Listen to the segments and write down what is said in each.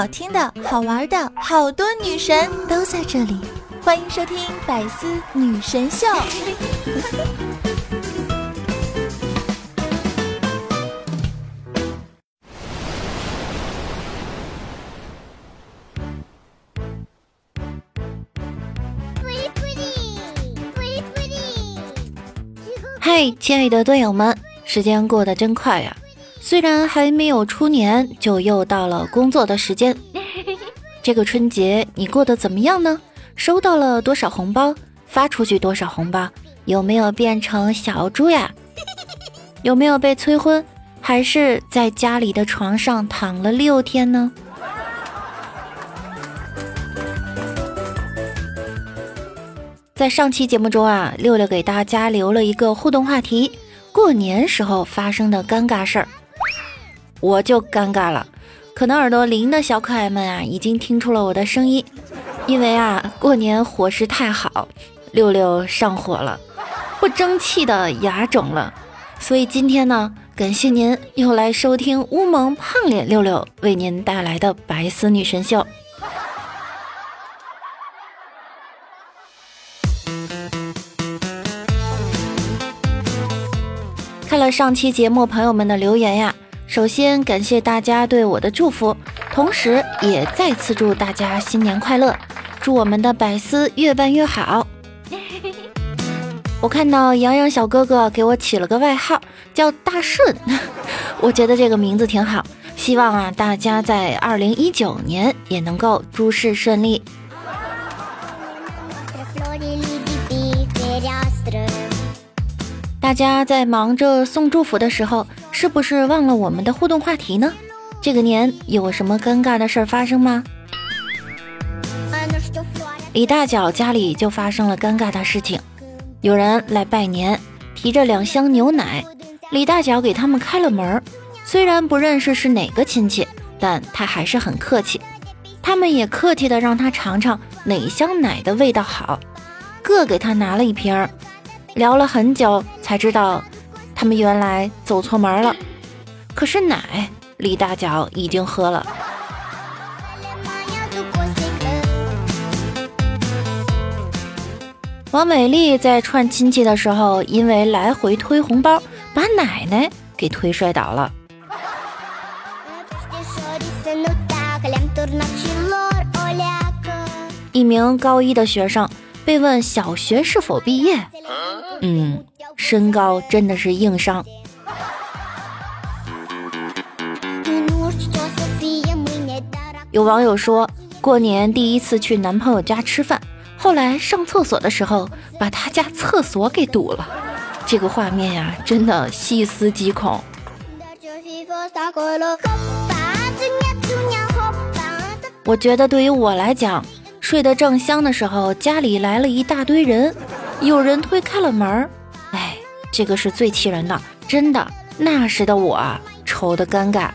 好听的、好玩的，好多女神都在这里，欢迎收听《百思女神秀》。嗨，亲爱的队友们，时间过得真快呀！虽然还没有出年，就又到了工作的时间。这个春节你过得怎么样呢？收到了多少红包？发出去多少红包？有没有变成小猪呀？有没有被催婚？还是在家里的床上躺了六天呢？在上期节目中啊，六六给大家留了一个互动话题：过年时候发生的尴尬事儿。我就尴尬了，可能耳朵灵的小可爱们啊，已经听出了我的声音，因为啊，过年伙食太好，六六上火了，不争气的牙肿了，所以今天呢，感谢您又来收听乌蒙胖脸六六为您带来的白丝女神秀。看了上期节目朋友们的留言呀。首先感谢大家对我的祝福，同时也再次祝大家新年快乐，祝我们的百思越办越好。我看到洋洋小哥哥给我起了个外号叫大顺，我觉得这个名字挺好，希望啊大家在二零一九年也能够诸事顺利。大家在忙着送祝福的时候。是不是忘了我们的互动话题呢？这个年有什么尴尬的事儿发生吗？李大脚家里就发生了尴尬的事情，有人来拜年，提着两箱牛奶，李大脚给他们开了门。虽然不认识是哪个亲戚，但他还是很客气。他们也客气的让他尝尝哪箱奶的味道好，各给他拿了一瓶。聊了很久，才知道。他们原来走错门了，可是奶李大脚已经喝了。王美丽在串亲戚的时候，因为来回推红包，把奶奶给推摔倒了。一名高一的学生被问小学是否毕业，嗯。身高真的是硬伤。有网友说过年第一次去男朋友家吃饭，后来上厕所的时候把他家厕所给堵了，这个画面呀，真的细思极恐。我觉得对于我来讲，睡得正香的时候，家里来了一大堆人，有人推开了门儿。这个是最气人的，真的。那时的我愁的尴尬。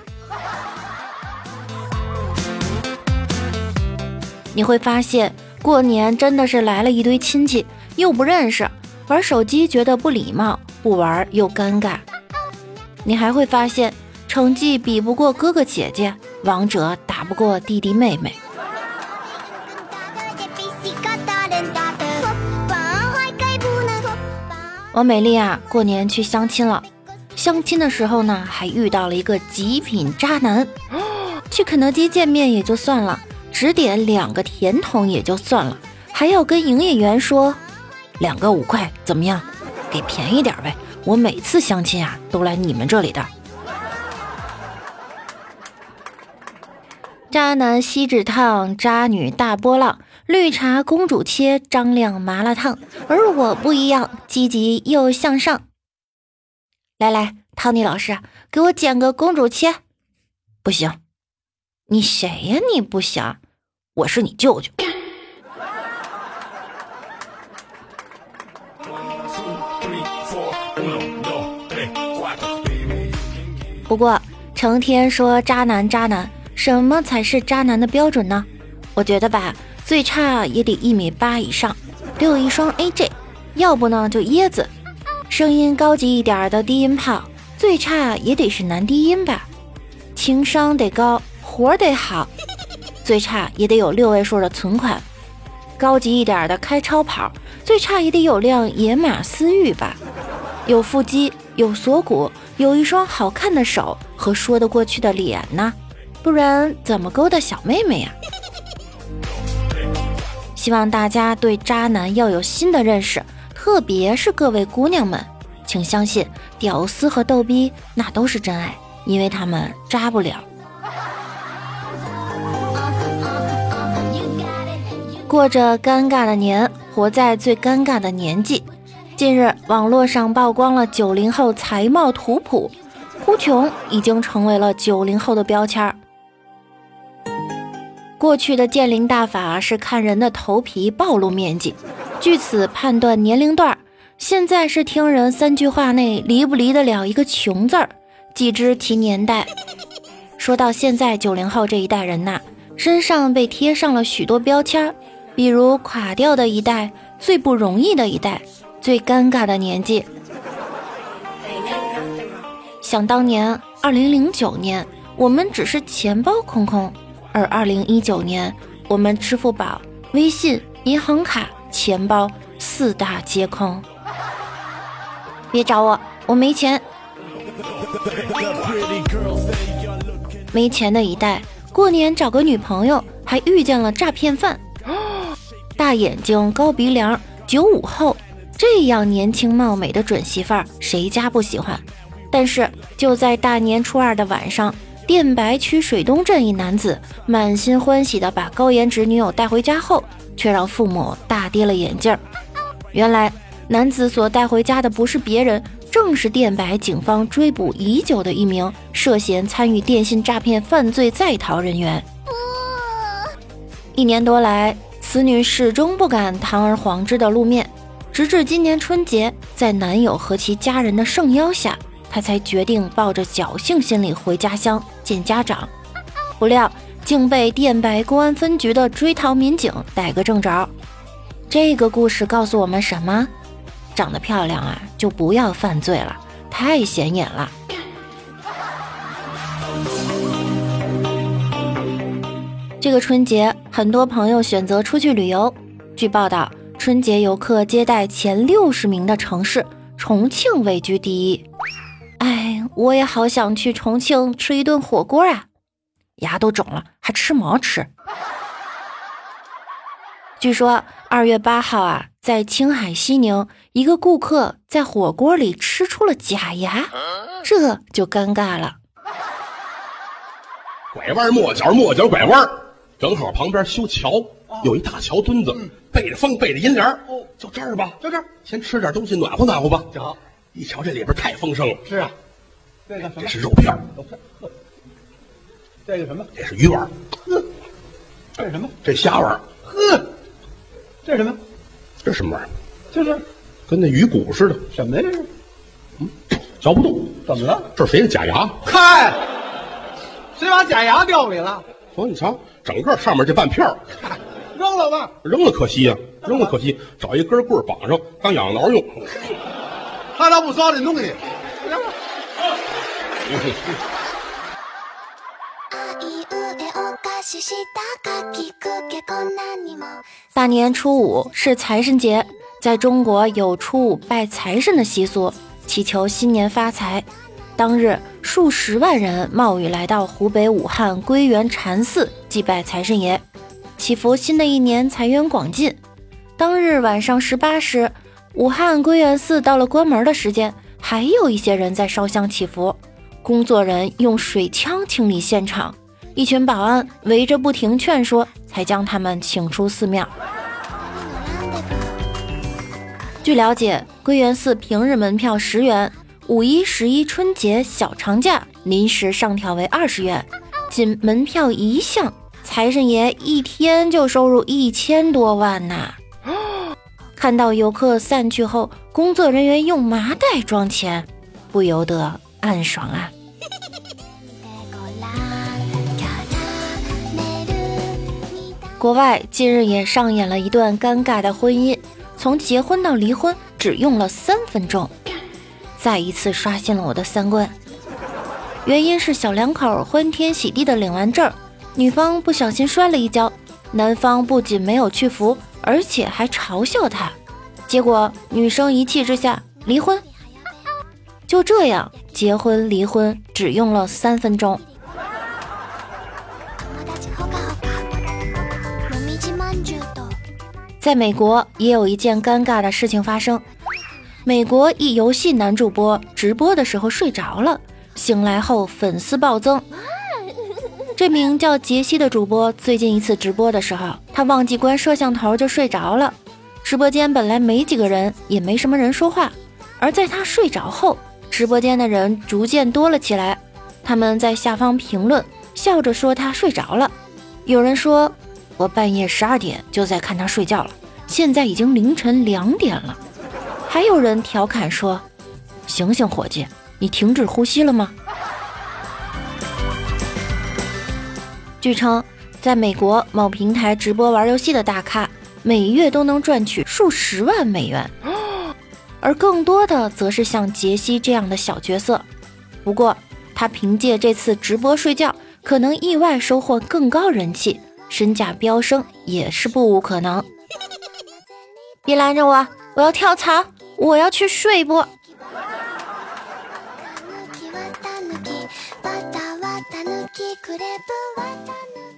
你会发现，过年真的是来了一堆亲戚，又不认识，玩手机觉得不礼貌，不玩又尴尬。你还会发现，成绩比不过哥哥姐姐，王者打不过弟弟妹妹。王美丽啊，过年去相亲了。相亲的时候呢，还遇到了一个极品渣男。去肯德基见面也就算了，只点两个甜筒也就算了，还要跟营业员说两个五块怎么样？给便宜点呗。我每次相亲啊，都来你们这里的。渣男锡纸烫，渣女大波浪。绿茶公主切，张亮麻辣烫，而我不一样，积极又向上。来来，汤尼老师，给我剪个公主切。不行，你谁呀？你不行，我是你舅舅。不过，成天说渣男渣男，什么才是渣男的标准呢？我觉得吧。最差也得一米八以上，得有一双 AJ，要不呢就椰子，声音高级一点的低音炮，最差也得是男低音吧，情商得高，活得好，最差也得有六位数的存款；高级一点的开超跑，最差也得有辆野马思域吧。有腹肌，有锁骨，有一双好看的手和说得过去的脸呢，不然怎么勾搭小妹妹呀？希望大家对渣男要有新的认识，特别是各位姑娘们，请相信屌丝和逗逼那都是真爱，因为他们渣不了。过着尴尬的年，活在最尴尬的年纪。近日，网络上曝光了九零后才貌图谱，哭穷已经成为了九零后的标签儿。过去的鉴灵大法是看人的头皮暴露面积，据此判断年龄段儿。现在是听人三句话内离不离得了一个穷字儿，即知其年代。说到现在九零后这一代人呐，身上被贴上了许多标签儿，比如垮掉的一代、最不容易的一代、最尴尬的年纪。想当年，二零零九年，我们只是钱包空空。而二零一九年，我们支付宝、微信、银行卡、钱包四大皆空。别找我，我没钱。没钱的一代，过年找个女朋友还遇见了诈骗犯。大眼睛、高鼻梁、九五后，这样年轻貌美的准媳妇儿，谁家不喜欢？但是就在大年初二的晚上。电白区水东镇一男子满心欢喜地把高颜值女友带回家后，却让父母大跌了眼镜。原来，男子所带回家的不是别人，正是电白警方追捕已久的一名涉嫌参与电信诈骗犯罪在逃人员。一年多来，此女始终不敢堂而皇之的露面，直至今年春节，在男友和其家人的盛邀下。她才决定抱着侥幸心理回家乡见家长，不料竟被电白公安分局的追逃民警逮个正着。这个故事告诉我们什么？长得漂亮啊，就不要犯罪了，太显眼了。这个春节，很多朋友选择出去旅游。据报道，春节游客接待前六十名的城市，重庆位居第一。哎，我也好想去重庆吃一顿火锅啊！牙都肿了，还吃毛吃？据说二月八号啊，在青海西宁，一个顾客在火锅里吃出了假牙，这就尴尬了。拐弯抹角，抹角拐弯，正好旁边修桥，有一大桥墩子，背着风，背着阴帘哦，就这儿吧，就这儿，先吃点东西，暖和暖和吧。好。一瞧这里边太丰盛了，是啊，这个什么？这是肉片这个什么？这是鱼丸呵，这是什么？这虾丸呵，这是什么？这什么玩意儿？就是跟那鱼骨似的。什么呀？这是？嗯，嚼不动。怎么了？这是谁的假牙？嗨，谁把假牙掉里了？哦，你瞧，整个上面这半片扔了吧？扔了可惜呀，扔了可惜，找一根棍绑上当痒挠用。他倒不糟这东西。大年初五是财神节，在中国有初五拜财神的习俗，祈求新年发财。当日，数十万人冒雨来到湖北武汉归元禅寺祭拜财神爷，祈福新的一年财源广进。当日晚上十八时。武汉归元寺到了关门的时间，还有一些人在烧香祈福。工作人用水枪清理现场，一群保安围着不停劝说，才将他们请出寺庙。据了解，归元寺平日门票十元，五一、十一、春节小长假临时上调为二十元。仅门票一项，财神爷一天就收入一千多万呐！看到游客散去后，工作人员用麻袋装钱，不由得暗爽啊！国外近日也上演了一段尴尬的婚姻，从结婚到离婚只用了三分钟，再一次刷新了我的三观。原因是小两口欢天喜地的领完证，女方不小心摔了一跤，男方不仅没有去扶，而且还嘲笑他。结果女生一气之下离婚。就这样，结婚离婚只用了三分钟。在美国也有一件尴尬的事情发生。美国一游戏男主播直播的时候睡着了，醒来后粉丝暴增。这名叫杰西的主播最近一次直播的时候，他忘记关摄像头就睡着了。直播间本来没几个人，也没什么人说话。而在他睡着后，直播间的人逐渐多了起来。他们在下方评论，笑着说他睡着了。有人说。我半夜十二点就在看他睡觉了，现在已经凌晨两点了。还有人调侃说：“醒醒，伙计，你停止呼吸了吗？”据称，在美国某平台直播玩游戏的大咖，每月都能赚取数十万美元，而更多的则是像杰西这样的小角色。不过，他凭借这次直播睡觉，可能意外收获更高人气。身价飙升也是不无可能。别拦着我，我要跳槽，我要去睡波。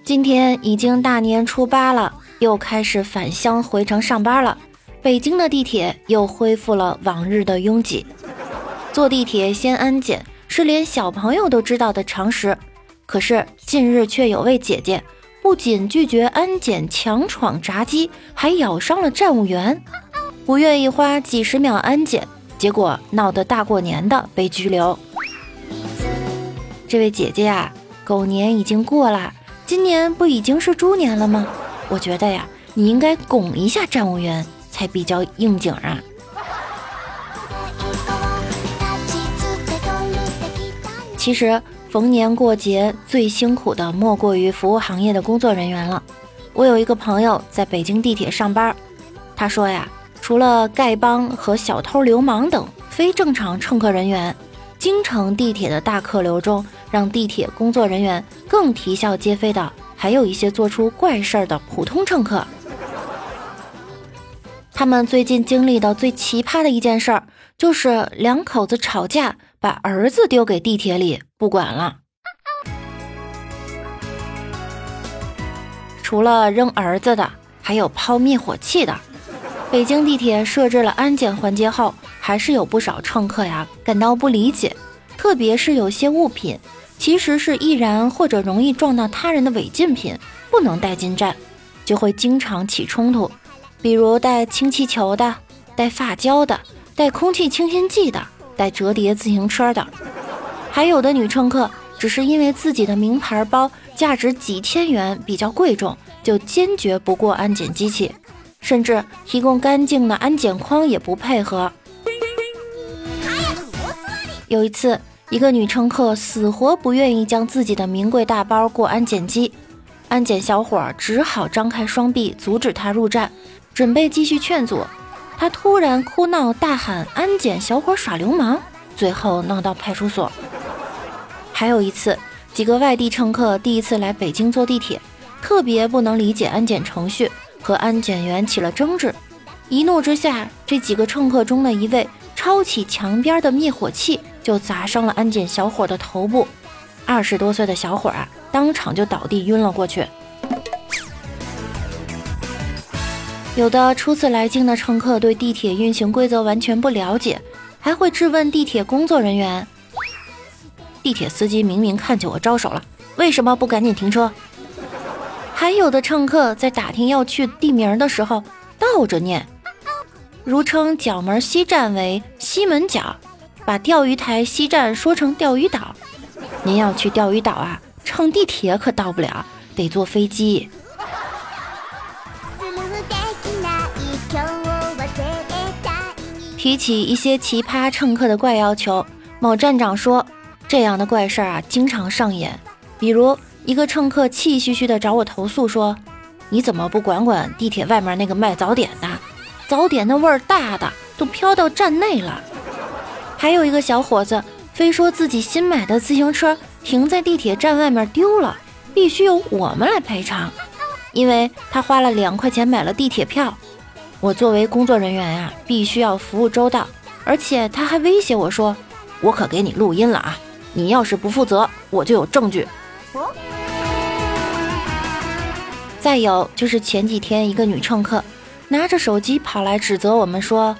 今天已经大年初八了，又开始返乡回城上班了。北京的地铁又恢复了往日的拥挤。坐地铁先安检是连小朋友都知道的常识，可是近日却有位姐姐。不仅拒绝安检、强闯闸机，还咬伤了站务员，不愿意花几十秒安检，结果闹得大过年的被拘留。这位姐姐呀，狗年已经过了，今年不已经是猪年了吗？我觉得呀，你应该拱一下站务员才比较应景啊。其实。逢年过节最辛苦的莫过于服务行业的工作人员了。我有一个朋友在北京地铁上班，他说呀，除了丐帮和小偷、流氓等非正常乘客人员，京城地铁的大客流中，让地铁工作人员更啼笑皆非的，还有一些做出怪事儿的普通乘客。他们最近经历的最奇葩的一件事儿，就是两口子吵架。把儿子丢给地铁里不管了。除了扔儿子的，还有抛灭火器的。北京地铁设置了安检环节后，还是有不少乘客呀感到不理解。特别是有些物品其实是易燃或者容易撞到他人的违禁品，不能带进站，就会经常起冲突。比如带氢气球的、带发胶的、带空气清新剂的。带折叠自行车的，还有的女乘客只是因为自己的名牌包价值几千元比较贵重，就坚决不过安检机器，甚至提供干净的安检框也不配合。有一次，一个女乘客死活不愿意将自己的名贵大包过安检机，安检小伙只好张开双臂阻止她入站，准备继续劝阻。她突然哭闹大喊：“安检小伙耍流氓！”最后闹到派出所。还有一次，几个外地乘客第一次来北京坐地铁，特别不能理解安检程序，和安检员起了争执。一怒之下，这几个乘客中的一位抄起墙边的灭火器，就砸伤了安检小伙的头部。二十多岁的小伙啊，当场就倒地晕了过去。有的初次来京的乘客对地铁运行规则完全不了解，还会质问地铁工作人员：“地铁司机明明看见我招手了，为什么不赶紧停车？”还有的乘客在打听要去地名的时候倒着念，如称角门西站为西门角，把钓鱼台西站说成钓鱼岛。您要去钓鱼岛啊，乘地铁可到不了，得坐飞机。提起一些奇葩乘客的怪要求，某站长说，这样的怪事儿啊经常上演。比如一个乘客气吁吁的找我投诉说：“你怎么不管管地铁外面那个卖早点的？早点的味儿大的都飘到站内了。”还有一个小伙子非说自己新买的自行车停在地铁站外面丢了，必须由我们来赔偿，因为他花了两块钱买了地铁票。我作为工作人员呀，必须要服务周到，而且他还威胁我说：“我可给你录音了啊，你要是不负责，我就有证据。”再有就是前几天一个女乘客拿着手机跑来指责我们说：“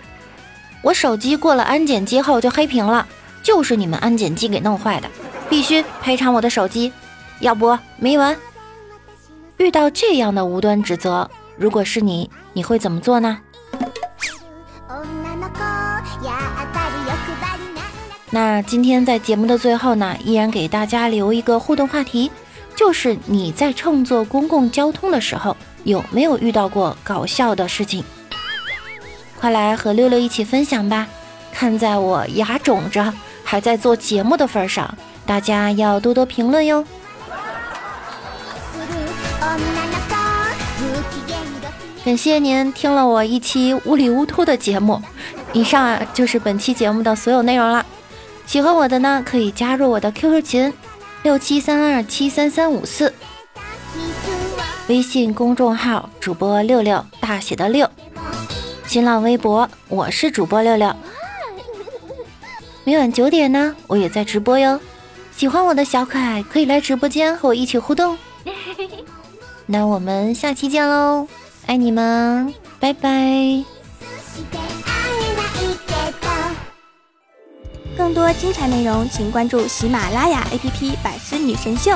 我手机过了安检机后就黑屏了，就是你们安检机给弄坏的，必须赔偿我的手机，要不没完。”遇到这样的无端指责。如果是你，你会怎么做呢？那今天在节目的最后呢，依然给大家留一个互动话题，就是你在乘坐公共交通的时候，有没有遇到过搞笑的事情？快来和六六一起分享吧！看在我牙肿着还在做节目的份上，大家要多多评论哟。感谢您听了我一期无里乌突的节目，以上啊就是本期节目的所有内容了。喜欢我的呢，可以加入我的 QQ 群六七三二七三三五四，微信公众号主播六六大写的六，新浪微博我是主播六六。每晚九点呢，我也在直播哟。喜欢我的小可爱可以来直播间和我一起互动。那我们下期见喽！爱你们，拜拜。更多精彩内容，请关注喜马拉雅 APP《百思女神秀》。